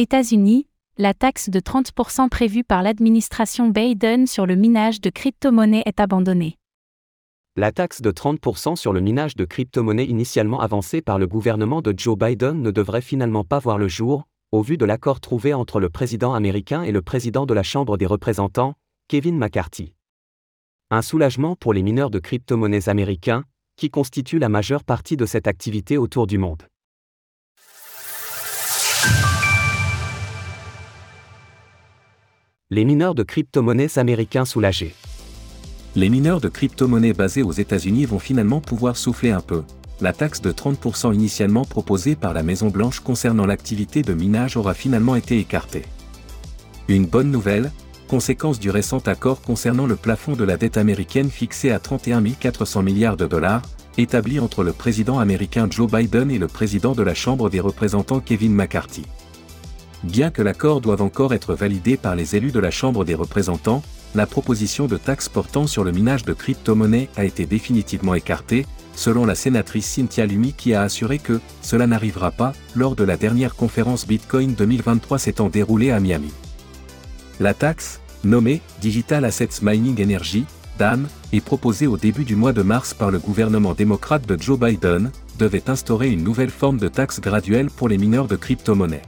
États-Unis, la taxe de 30% prévue par l'administration Biden sur le minage de crypto-monnaies est abandonnée. La taxe de 30% sur le minage de crypto-monnaies initialement avancée par le gouvernement de Joe Biden ne devrait finalement pas voir le jour, au vu de l'accord trouvé entre le président américain et le président de la Chambre des représentants, Kevin McCarthy. Un soulagement pour les mineurs de crypto-monnaies américains, qui constituent la majeure partie de cette activité autour du monde. Les mineurs de crypto-monnaies américains soulagés. Les mineurs de crypto-monnaies basés aux États-Unis vont finalement pouvoir souffler un peu. La taxe de 30% initialement proposée par la Maison-Blanche concernant l'activité de minage aura finalement été écartée. Une bonne nouvelle, conséquence du récent accord concernant le plafond de la dette américaine fixé à 31 400 milliards de dollars, établi entre le président américain Joe Biden et le président de la Chambre des représentants Kevin McCarthy. Bien que l'accord doive encore être validé par les élus de la Chambre des représentants, la proposition de taxe portant sur le minage de crypto-monnaies a été définitivement écartée, selon la sénatrice Cynthia Lumi qui a assuré que cela n'arrivera pas lors de la dernière conférence Bitcoin 2023 s'étant déroulée à Miami. La taxe, nommée Digital Assets Mining Energy, DAM, est proposée au début du mois de mars par le gouvernement démocrate de Joe Biden, devait instaurer une nouvelle forme de taxe graduelle pour les mineurs de crypto-monnaies.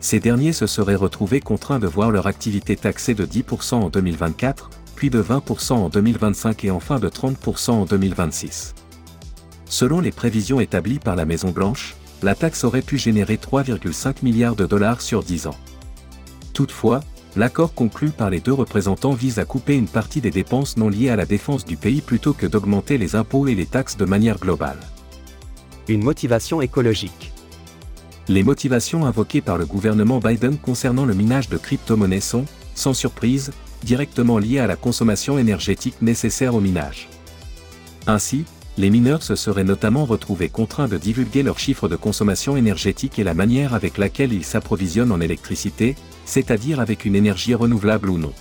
Ces derniers se seraient retrouvés contraints de voir leur activité taxée de 10% en 2024, puis de 20% en 2025 et enfin de 30% en 2026. Selon les prévisions établies par la Maison-Blanche, la taxe aurait pu générer 3,5 milliards de dollars sur 10 ans. Toutefois, l'accord conclu par les deux représentants vise à couper une partie des dépenses non liées à la défense du pays plutôt que d'augmenter les impôts et les taxes de manière globale. Une motivation écologique. Les motivations invoquées par le gouvernement Biden concernant le minage de crypto-monnaies sont, sans surprise, directement liées à la consommation énergétique nécessaire au minage. Ainsi, les mineurs se seraient notamment retrouvés contraints de divulguer leurs chiffres de consommation énergétique et la manière avec laquelle ils s'approvisionnent en électricité, c'est-à-dire avec une énergie renouvelable ou non.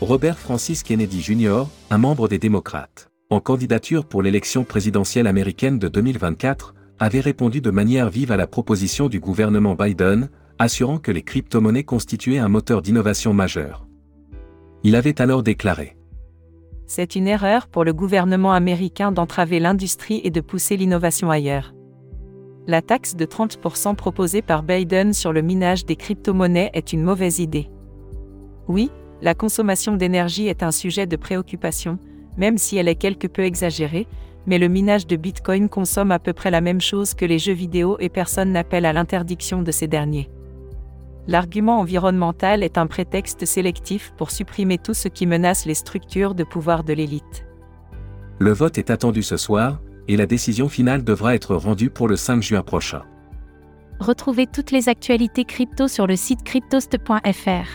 Robert Francis Kennedy Jr., un membre des démocrates, en candidature pour l'élection présidentielle américaine de 2024, avait répondu de manière vive à la proposition du gouvernement Biden, assurant que les crypto-monnaies constituaient un moteur d'innovation majeur. Il avait alors déclaré c'est une erreur pour le gouvernement américain d'entraver l'industrie et de pousser l'innovation ailleurs. La taxe de 30% proposée par Biden sur le minage des crypto-monnaies est une mauvaise idée. Oui, la consommation d'énergie est un sujet de préoccupation, même si elle est quelque peu exagérée, mais le minage de Bitcoin consomme à peu près la même chose que les jeux vidéo et personne n'appelle à l'interdiction de ces derniers l'argument environnemental est un prétexte sélectif pour supprimer tout ce qui menace les structures de pouvoir de l'élite. Le vote est attendu ce soir, et la décision finale devra être rendue pour le 5 juin prochain. Retrouvez toutes les actualités crypto sur le site cryptost.fr.